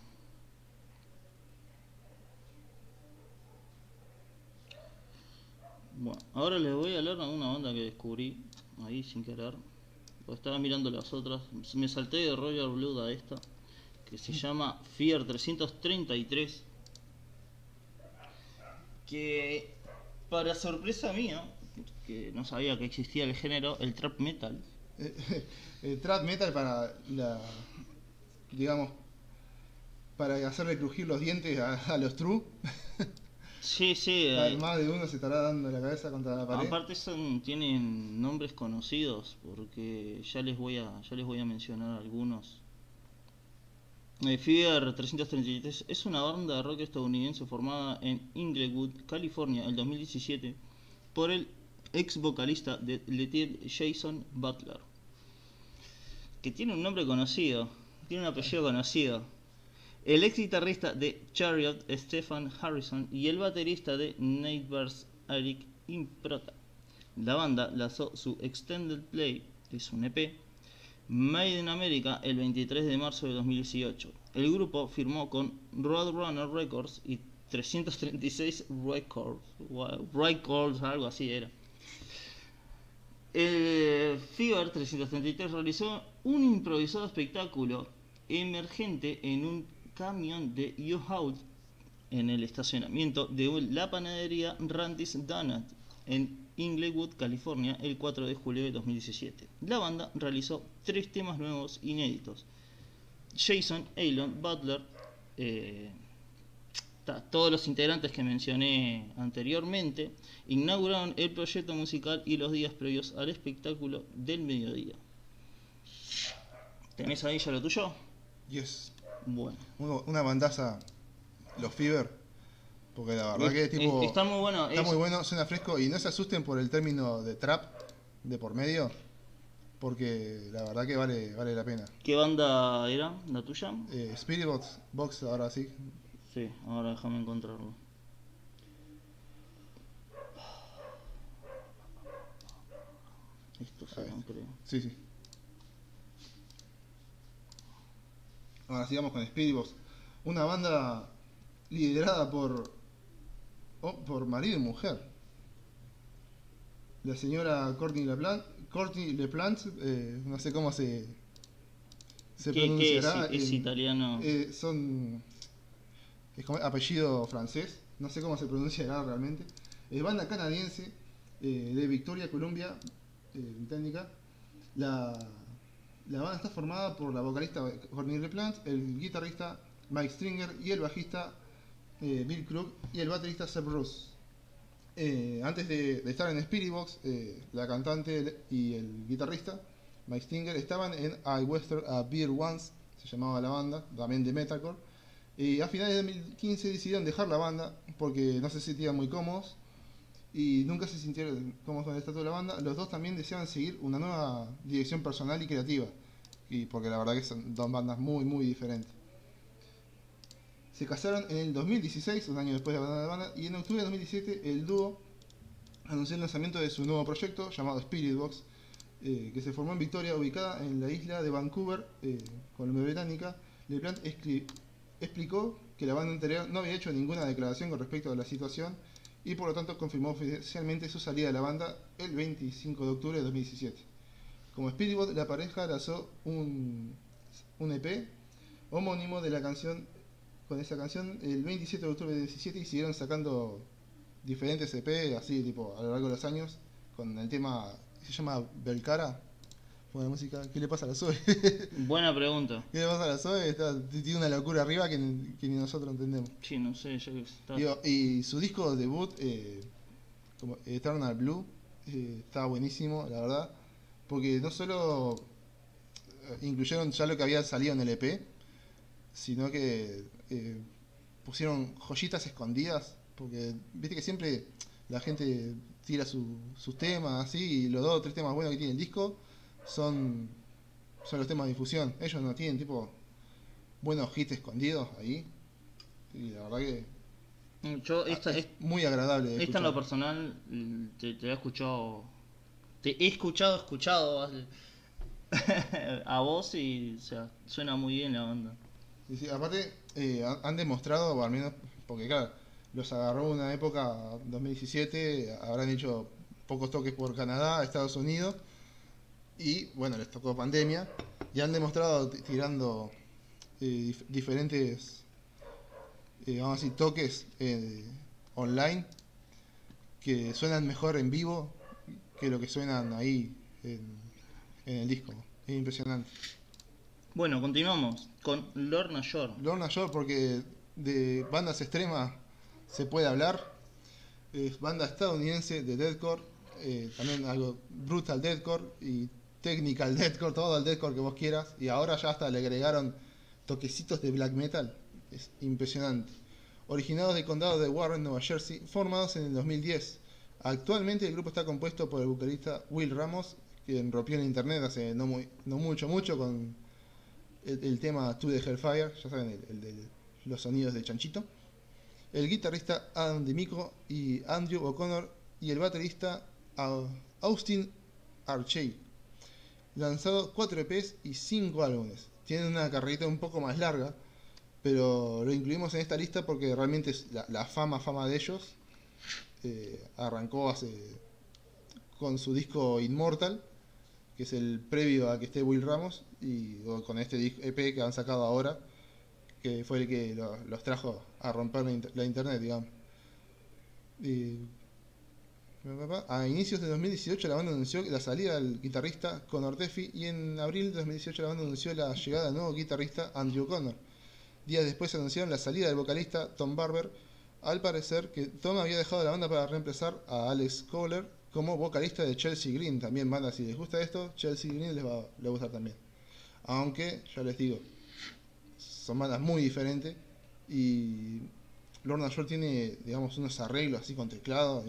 Bueno, ahora les voy a hablar de una banda que descubrí ahí sin querer. Porque estaba mirando las otras. Me salté de Royal Blood a esta. Que se llama Fear 333. Que para sorpresa mía, que no sabía que existía el género, el trap metal. el trap metal para la. Digamos. para hacerle crujir los dientes a, a los true. Sí, sí. Eh, Más de uno se estará dando la cabeza contra la pared. aparte son, tienen nombres conocidos, porque ya les voy a, ya les voy a mencionar algunos. Eh, Fever 333 es una banda de rock estadounidense formada en Inglewood, California, el 2017, por el ex vocalista de Lethal Jason Butler, que tiene un nombre conocido, tiene un apellido conocido. El ex guitarrista de Chariot, Stephen Harrison, y el baterista de Nightmares, Eric Improta. La banda lanzó su Extended Play, que es un EP, Made in America el 23 de marzo de 2018. El grupo firmó con Roadrunner Records y 336 Records, Records, algo así era. El Fever 333 realizó un improvisado espectáculo emergente en un camión de U-Haul en el estacionamiento de la panadería Randy's Donut en Inglewood, California, el 4 de julio de 2017. La banda realizó tres temas nuevos inéditos. Jason, Elon, Butler, eh, todos los integrantes que mencioné anteriormente, inauguraron el proyecto musical y los días previos al espectáculo del mediodía. ¿Tenés ahí ya lo tuyo? Yes. Bueno. Uno- una bandaza, los Fever. Porque la verdad que es tipo. está muy bueno. Está es- muy bueno, suena fresco y no se asusten por el término de trap de por medio, porque la verdad que vale, vale la pena. ¿Qué banda era la tuya? Eh, Spirit Box, Box, ahora sí. Sí, ahora déjame encontrarlo. Esto se lo creo. Sí, sí. Ahora sigamos con Spirit Box. Una banda liderada por, oh, por marido y mujer. La señora Courtney LePlant, Courtney LePlant eh, no sé cómo se, se ¿Qué, qué es, pronunciará. es en- italiano? Eh, son. Es como apellido francés, no sé cómo se pronunciará realmente. Es banda canadiense eh, de Victoria, Columbia, eh, británica. La, la banda está formada por la vocalista Courtney LePlant, el guitarrista Mike Stringer y el bajista eh, Bill Krug y el baterista Seb Ross. Eh, antes de, estar en Spirit Box, eh, la cantante y el guitarrista Mike Stinger estaban en I Western a Beer Once, se llamaba la banda, también de metalcore. Y a finales de 2015 decidieron dejar la banda porque no se sentían muy cómodos y nunca se sintieron cómodos con el estatus de la banda. Los dos también deseaban seguir una nueva dirección personal y creativa, y porque la verdad que son dos bandas muy, muy diferentes. Se casaron en el 2016, un año después de abandonar la banda, y en octubre de 2017 el dúo anunció el lanzamiento de su nuevo proyecto llamado Spirit Box, eh, que se formó en Victoria, ubicada en la isla de Vancouver, eh, Columbia Británica. LePlant escri- explicó que la banda anterior no había hecho ninguna declaración con respecto a la situación y por lo tanto confirmó oficialmente su salida de la banda el 25 de octubre de 2017. Como Box, la pareja lanzó un, un EP homónimo de la canción con esa canción el 27 de octubre de 2017 y siguieron sacando diferentes EP así tipo a lo largo de los años con el tema se llama Belcara música ¿qué le pasa a la Zoe? Buena pregunta. ¿qué le pasa a la Zoe? Está- tiene una locura arriba que, ni- que ni nosotros entendemos Sí, no sé, yo está... Digo, y su disco debut eh, como Eternal Blue eh, está buenísimo la verdad porque no solo eh, incluyeron ya lo que había salido en el EP sino que eh, pusieron joyitas escondidas, porque viste que siempre la gente tira su- sus temas así, y los dos o tres temas buenos que tiene el disco son, son los temas de difusión. Ellos no tienen tipo buenos hits escondidos ahí, y la verdad que Yo esta, es muy agradable. esta en lo personal te, te he escuchado... Te he escuchado, escuchado a vos y o sea, suena muy bien la banda. Sí, sí, aparte, eh, han- demostrado, al menos, porque claro, los agarró una época, 2017, habrán hecho pocos toques por Canadá, Estados Unidos, y bueno, les tocó pandemia, y han demostrado tirando eh, dif- diferentes, eh, vamos a decir, toques eh, online, que suenan mejor en vivo que lo que suenan ahí en, en el disco. Es impresionante. Bueno, continuamos con Lorna Shore. Lorna Shore porque de bandas extremas se puede hablar Es banda estadounidense de deathcore, eh, también algo brutal deathcore y technical deathcore, todo el deathcore que vos quieras. Y ahora ya hasta le agregaron toquecitos de black metal. Es impresionante. Originados del condado de Warren, Nueva Jersey, formados en el 2010. Actualmente el grupo está compuesto por el vocalista Will Ramos, quien rompió en internet hace no, muy, no mucho, mucho con el, tema To the Hellfire, ya saben, el, el los sonidos de Chanchito. El guitarrista Adam DeMico y Andrew O'Connor y el baterista Au- Austin Archey. Lanzado 4 EPs y 5 álbumes. Tienen una carrerita un poco más larga, pero lo incluimos en esta lista porque realmente es la, fama, fama de ellos eh, arrancó hace con su disco Immortal, que es el previo a que esté Will Ramos, y con este EP que han sacado ahora, que fue el que lo- los trajo a romper la, inter- la internet, digamos. Y- a inicios de 2018 la banda anunció la salida del guitarrista Conor Teffy y en abril de 2018 la banda anunció la llegada del nuevo guitarrista Andrew Connor. Días después anunciaron la salida del vocalista Tom Barber. Al parecer que Tom había dejado la banda para reemplazar a Alex Kohler como vocalista de Chelsea Green. También banda, si les gusta esto, Chelsea Green les va, a gustar también. Aunque, ya les digo, son bandas muy diferentes y Lorna Shore tiene, digamos, unos arreglos así con teclado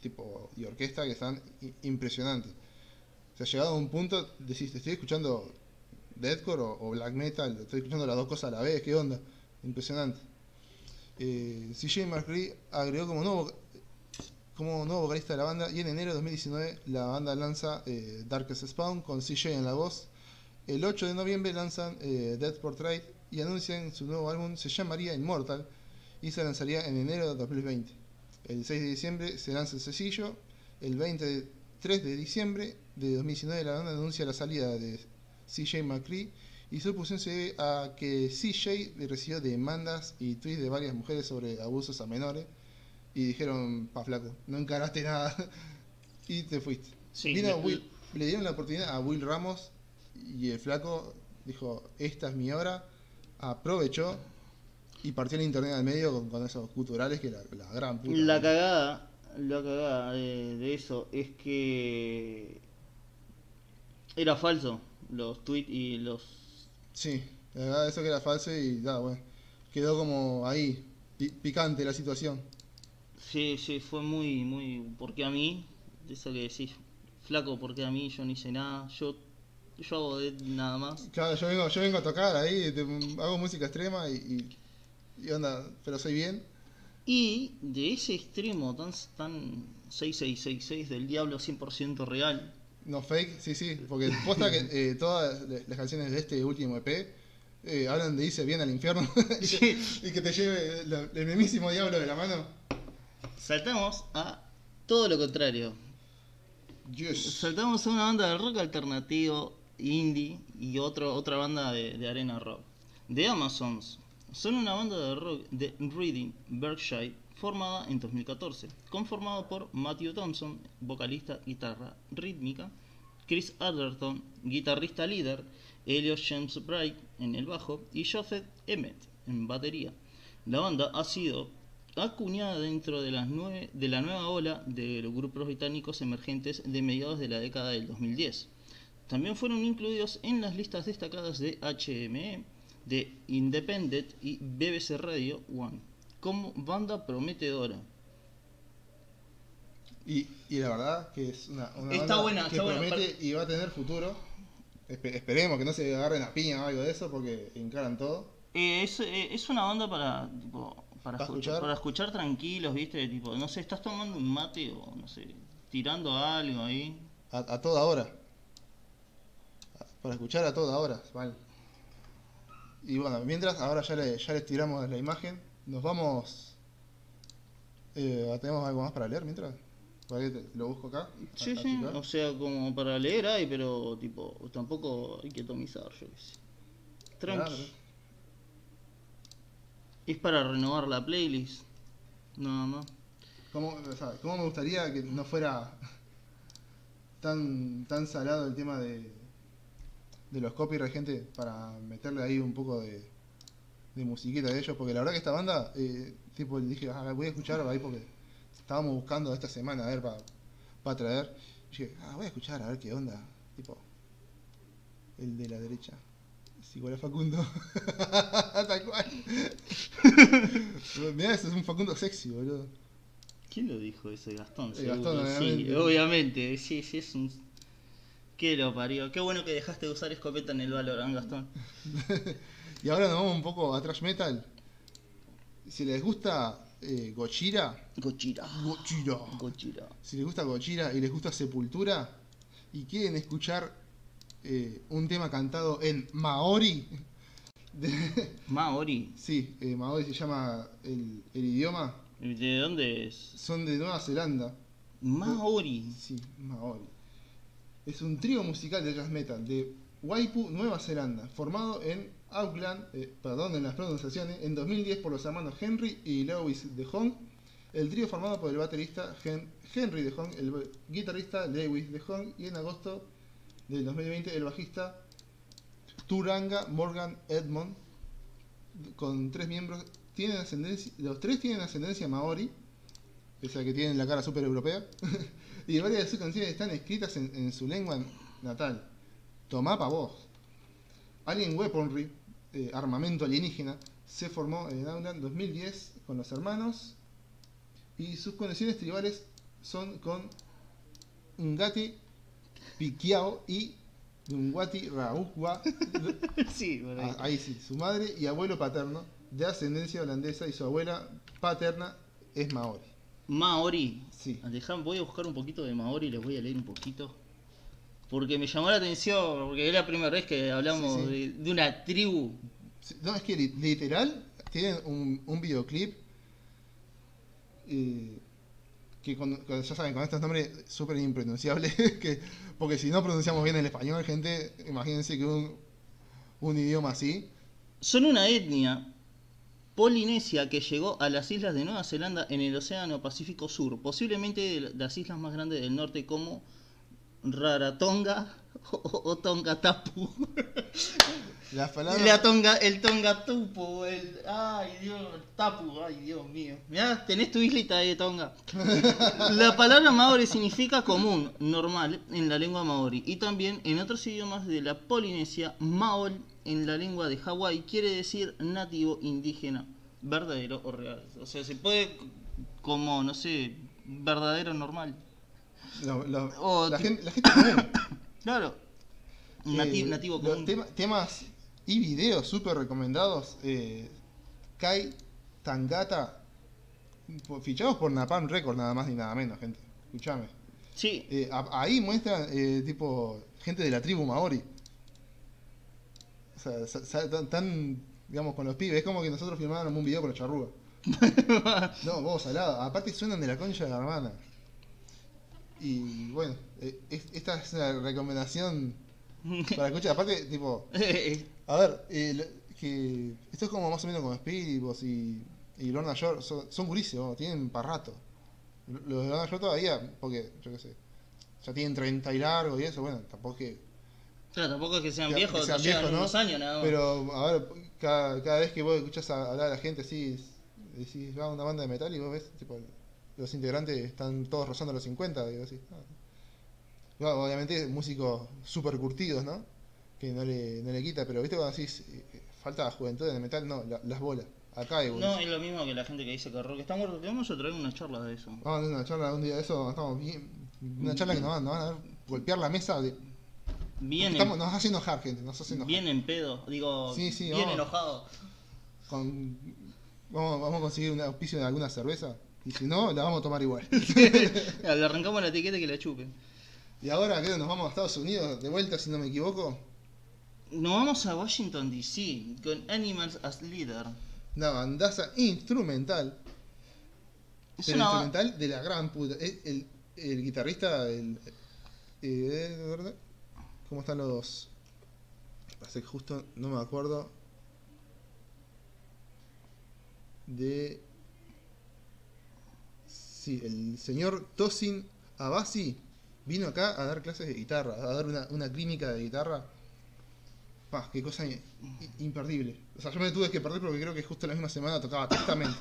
tipo y orquesta que están impresionantes. O sea, llegado a un punto, decís, ¿te estoy escuchando deathcore o, o black metal? ¿Estoy escuchando las dos cosas a la vez? ¿Qué onda? Impresionante. Eh, CJ McCree agregó como nuevo, como nuevo vocalista de la banda y en enero de 2019 la banda lanza eh, Darkest Spawn con CJ en la voz. El 8 de noviembre lanzan eh, Death Portrait y anuncian su nuevo álbum, se llamaría Immortal y se lanzaría en enero de 2020. El 6 de diciembre se lanza el sencillo. El 23 de diciembre de 2019 la banda anuncia la salida de CJ McCree y su posición se debe a que CJ recibió demandas y tweets de varias mujeres sobre abusos a menores y dijeron, pa flaco, no encaraste nada y te fuiste. Sí, Will- le dieron la oportunidad a Will Ramos y el flaco dijo, esta es mi hora, aprovechó y partió el internet al medio con, con esos culturales que la, la gran puta. La cagada, la cagada de, de eso es que era falso los tweets y los Sí, la verdad eso que era falso y nada, bueno, quedó como ahí, pi- picante la situación. sí, sí, fue muy, muy, porque a mí, de eso que decís, flaco, porque a mí yo no hice nada, yo, yo hago de nada más. Claro, yo vengo, yo vengo a tocar ahí, hago música extrema y, y, y onda, pero soy bien. Y de ese extremo tan, tan 6666 del diablo 100% real, No fake, sí, sí, porque posta que eh, todas las canciones de este último EP eh, hablan de irse bien al infierno y, que, y que te lleve el mismísimo diablo de la mano. saltamos a todo lo contrario. Yes. Saltamos a una banda de rock alternativo, indie y otro, otra banda de, de arena rock. The Amazons son una banda de rock de Reading, Berkshire, formada en 2014, conformado por Matthew Thompson, vocalista, guitarra rítmica, Chris Adlerton, guitarrista líder, Elliot James Bright en el bajo y Joseph Emmett en batería. La banda ha sido acuñada dentro de, de la nueva ola de los grupos británicos emergentes de mediados de la década del 2010. También fueron incluidos en las listas destacadas de HME, de Independent y BBC Radio One como banda prometedora. Y, y la verdad que es una, una Está banda buena, que está buena, promete y va a tener futuro. Espe- esperemos que no se agarren a piña o algo de eso porque encaran todo. Eh, es, eh, es una banda para tipo, para, ¿Para escuchar, escuchar? para escuchar tranquilos, ¿viste? Tipo, no sé, estás tomando un mate o no sé, tirando algo ahí. A, a toda hora. Para escuchar a toda hora, mal. Y bueno, mientras, ahora ya, le, ya les tiramos la imagen. Nos vamos. Eh, ¿Tenemos algo más para leer mientras? Para que te- lo busco acá. Sí, sí, o sea, como para leer hay, pero tipo, tampoco hay que atomizar, yo qué sé. Tranqui. Claro. Es para renovar la playlist. Nada más. ¿Cómo, o sea, cómo me gustaría que no fuera tan, tan salado el tema de, de los copyright, gente, para meterle ahí un poco de, de musiquita de ellos? Porque la verdad que esta banda, eh, tipo, dije, ah, voy a escuchar ahí porque estábamos buscando esta semana a ver para traer. Y dije, ah, voy a escuchar a ver qué onda. Tipo, el de la derecha. Es igual a Facundo. Tal cual. Mirá, ese es un Facundo sexy, boludo. ¿Quién lo dijo ese Gastón? El Gastón, seguro. sí, obviamente. obviamente. Sí, sí, es un. ¿Qué lo parió? Qué bueno que dejaste de usar escopeta en el Valorant, Gastón. Y ahora nos vamos un poco a thrash metal. Si les gusta eh, Gochira. Gojira. Gochira. Si les gusta Gojira y les gusta Sepultura y quieren escuchar eh, un tema cantado en Maori, de- Maori. sí, eh, Maori se llama el, el idioma, ¿De dónde es? son de Nueva Zelanda. Maori. Sí, Maori. Es un trío musical de jazz metal de Waipu, Nueva Zelanda, formado en Auckland, eh, perdón en las pronunciaciones, en 2010 por los hermanos Henry y Lewis de Jong. El trío formado por el baterista Hen- Henry de Jong, el guitarrista Lewis de Jong y en agosto del 2020 el bajista Turanga Morgan Edmond con tres miembros tienen ascendencia, los tres tienen ascendencia maori, pese a que tienen la cara súper europea, y varias de sus canciones están escritas en, en su lengua natal. Tomá pa' vos. Alien Weaponry, eh, armamento alienígena, se formó en Auckland 2010 con los hermanos y sus conexiones tribales son con Ngati Piquiao y Ngati Raukwa, sí, por ahí. Ah, ahí sí, su madre y abuelo paterno de ascendencia holandesa y su abuela paterna es maori. Maori. Sí. Voy a buscar un poquito de Maori y les voy a leer un poquito. Porque me llamó la atención, porque es la primera vez que hablamos Sí, sí. De, de una tribu. No, es que li- literal tienen un, un videoclip eh, que con, con- ya saben, con estos nombres súper impronunciables, que, porque si no pronunciamos bien el español, gente, imagínense que un, un idioma así, Son una etnia polinesia que llegó a las islas de Nueva Zelanda en el Océano Pacífico Sur, posiblemente de las islas más grandes del norte como Raratonga o, o Tongatapu. las palabras... La tonga, el Tongatupo, el. Ay Dios, el Tapu, ay Dios mío. Mirá, tenés tu islita de Tonga. La palabra maori significa común, normal, en la lengua maori. Y también en otros idiomas de la Polinesia, maol, en la lengua de Hawái, quiere decir nativo, indígena, verdadero o real. O sea, se puede como, no sé, verdadero, normal. lo- lo- O la, gente, la gente común. Claro. Nati- Eh, nativo los común. tema- temas y videos súper recomendados. Eh, Kai Tangata, fichados por Napalm Record, nada más ni nada menos, gente. Escuchame. Sí, Eh, ahí muestran, eh, tipo, gente de la tribu Maori. O sea, tan, tan, digamos, con los pibes. Es como que nosotros filmáramos un video con los charrúas. no, vos salado. Aparte suenan de la concha de la hermana. Y bueno, eh, es- esta es una recomendación para escuchar. Aparte, tipo, a ver, eh, lo- que esto es como más o menos como Spiribos y, y Lorna Shore. Son, son tienen para rato. Los de Lorna Shore todavía, porque, yo qué sé, ya tienen 30 y largo y eso, bueno, tampoco es que Claro, tampoco es que sean que- viejos, que sean no viejos, ¿no? unos años nada más. Pero, a ver, cada, cada vez que vos escuchás a hablar a la gente así, decís, va una banda de metal y vos ves, tipo, los integrantes están todos rozando los 50, y vos decís. Bueno, obviamente músicos súper curtidos, ¿no? Que no le, no le quita, pero viste cuando decís, eh, falta juventud en el metal, no, la- las bolas. Acá hay No, es lo mismo que la gente que dice que rock está muerto. Vamos a traer una charla de eso. Vamos a tener una charla un día de eso, estamos bien, una charla que nos van, nos van a golpear la mesa de, Bien, estamos, en, nos hace enojar gente, nos hace enojar. bien en pedo. Digo, Sí, sí, bien vamos. enojado. Con, vamos, vamos a conseguir un auspicio de alguna cerveza. Y si no, la vamos a tomar igual. Le arrancamos la etiqueta y que la chupen. y ahora creo que nos vamos a Estados Unidos de vuelta, si no me equivoco. Nos vamos a Washington DC con Animals as Leader. Una bandaza instrumental. Es pero una instrumental de la gran puta. El, el- el guitarrista, el, eh, ¿verdad? ¿Cómo están los...? Hace que justo no me acuerdo. De... Sí, el señor Tosin Abasi vino acá a dar clases de guitarra, a dar una, una clínica de guitarra. Pah, qué cosa imperdible. O sea, yo me tuve que perder porque creo que justo la misma semana tocaba Testament.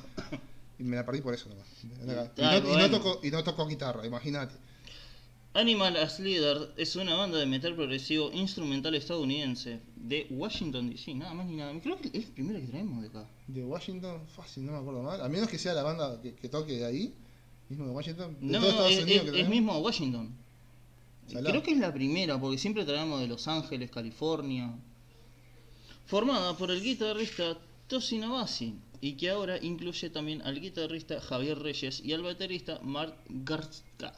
Y me la perdí por eso nomás. Y no, y no toco, y no toco guitarra, imagínate. Animal as Leader es una banda de metal progresivo instrumental estadounidense de Washington DC, nada más ni nada. Creo que es el primero que traemos de acá. De Washington, fácil, no me acuerdo mal. A menos que sea la banda que, que toque de ahí, mismo de Washington. De No, Estados es, es- mismo Washington. Creo que es la primera, porque siempre traemos de Los Ángeles, California. Formada por el guitarrista Tosin Abasi, y que ahora incluye también al guitarrista Javier Reyes y al baterista Mark Garska.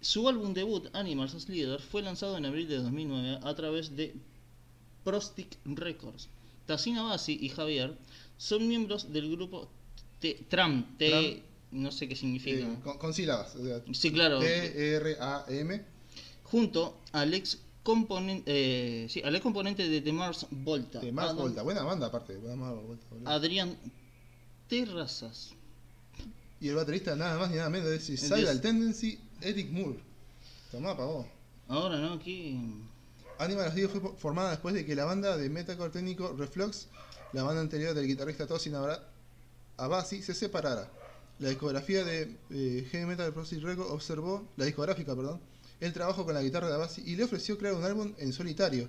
Su álbum debut, Animals as Leader, fue lanzado en abril de 2009 a través de Prostic Records. Tosin Abasi y Javier son miembros del grupo T- Tram, T, Tram. no sé qué significa. Eh, con, con sílabas. o sea, Sí, claro. T-R-A-M. junto al ex componente, sí, al ex componente de The Mars Volta, De Mars Adam- Volta. Buena banda aparte. Buena Volta. Adrián Terrazas. Y el baterista nada más ni nada menos es Suicidal Tendency, Eric Moore. Tomá, pagó. Ahora no, aquí. Animal Leader fue formada después de que la banda de metalcore técnico Reflux, la banda anterior del guitarrista Tosin Abasi, se separara. La discografía de eh, Heavy Metal Project Records observó, la discográfica, perdón, el trabajo con la guitarra de Abasi y le ofreció crear un álbum en solitario.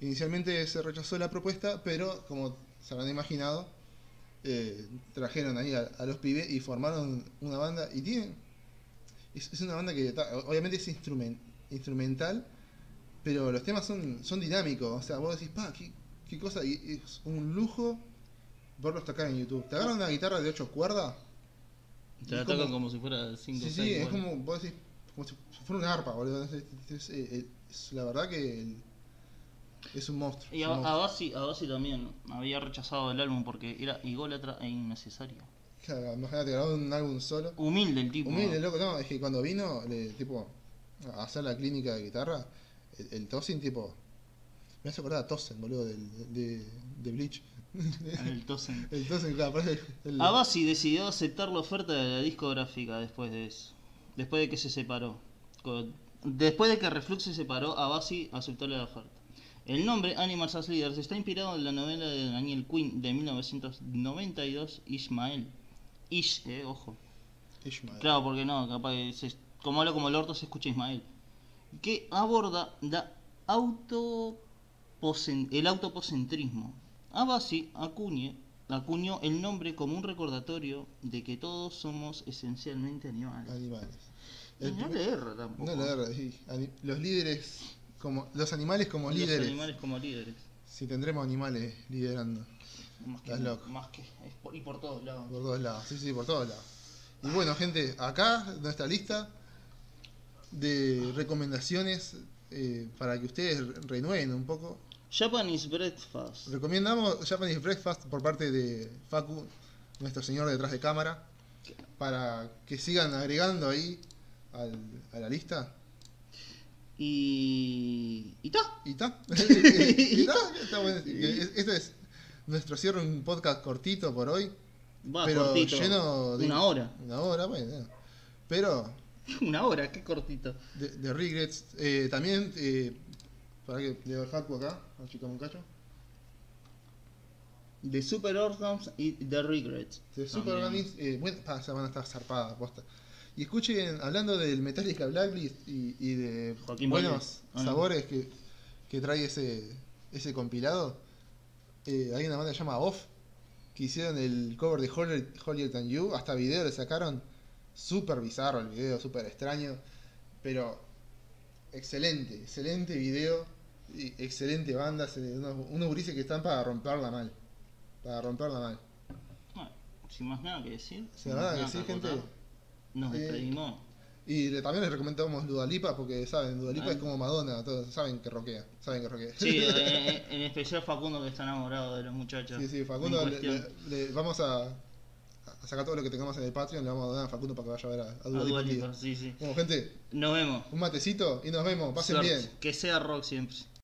Inicialmente se rechazó la propuesta, pero como se habrán imaginado, eh, trajeron ahí a, a los pibes y formaron una banda y tienen es, es una banda que obviamente es instrumen- instrumental pero los temas son, son dinámicos. O sea vos decís pa qué, qué cosa y es un lujo verlos tocar en YouTube. Te agarran una guitarra de 8 cuerdas Te la como- tocan como si fuera 5 sí sí es como vos decís como si fuera una arpa boludo. Es, es- es- es- la verdad que el- es un monstruo Y a, un a monstruo. Basi, a Basi también había rechazado el álbum porque era igólatra e innecesario. Claro, imagínate grabar un álbum solo Humilde el tipo. Humilde, loco, no, es que cuando vino, le, tipo, a hacer la clínica de guitarra, el, el Tosin, tipo, me hace acordar a Tosen, boludo, del, de, de Bleach. El Tosen. el Tosen, claro, parece el, Abasi decidió aceptar la oferta de la discográfica después de eso. Después de que se separó. Después de que Reflux se separó, Abasi aceptó la oferta. El nombre Animals as Leaders está inspirado en la novela de Daniel Quinn de 1992, Ismael. Ish, eh, ojo. Ishmael. Claro, porque no, capaz que se- como habla como el orto se escucha Ismael. Que aborda la autoposen- el autopocentrismo. Abasi acuñe, acuñó el nombre como un recordatorio de que todos somos esencialmente animales. Animales. Y El no le erra tampoco. no le erra, sí. Los líderes, como los animales como Los líderes. animales como líderes. Si tendremos animales liderando Más que, más que por- y por todos lados. por todos lados. Sí, sí, por todos lados. Y bueno, gente, acá nuestra lista de recomendaciones eh, para que ustedes renueven un poco. Japanese Breakfast. Recomendamos Japanese Breakfast por parte de Facu, nuestro señor detrás de cámara, para que sigan agregando ahí al- a la lista. Y. y ta. Y está. y está. Está bueno. Es- Este es nuestro cierre, un podcast cortito por hoy, Va pero cortito. lleno de. Una hora. Una hora, bueno. Pero Una hora, qué cortito. de, de regrets. Eh, también, eh, para que le Facu acá, achicame un cacho. The Super Organs y The Regrets. De También. Super Organism, eh, bueno, pa, esa banda está zarpada, posta. Y escuchen, hablando del Metallica Blacklist y, y de Joaquín buenos sabores que, que trae ese, ese compilado, eh, hay una banda que se llama Off, que hicieron el cover de Holier, Holier Than You, hasta video le sacaron, súper bizarro el video, súper extraño, pero excelente, excelente video, y excelente banda, unos, unos gurises que están para romperla mal, para romperla mal. Bueno, sin más nada que decir. Sin más nada que gente. Nos Eh, despedimos. Y le- también les recomendamos Dudalipa porque saben, Dudalipa Ah. es como Madonna, todos saben que roquea, saben que roquea. Sí, en especial Facundo que está enamorado de los muchachos. sí, sí, Facundo, le, cuestión. le- le- vamos a, a sacar todo lo que tengamos en el Patreon, le vamos a donar a Facundo para que vaya a ver a, a A Dua Lipa Dua un día. Lipa, sí, sí. Bueno, gente, Nos vemos. un matecito y nos vemos, pasen Suerte. bien. Que sea rock siempre.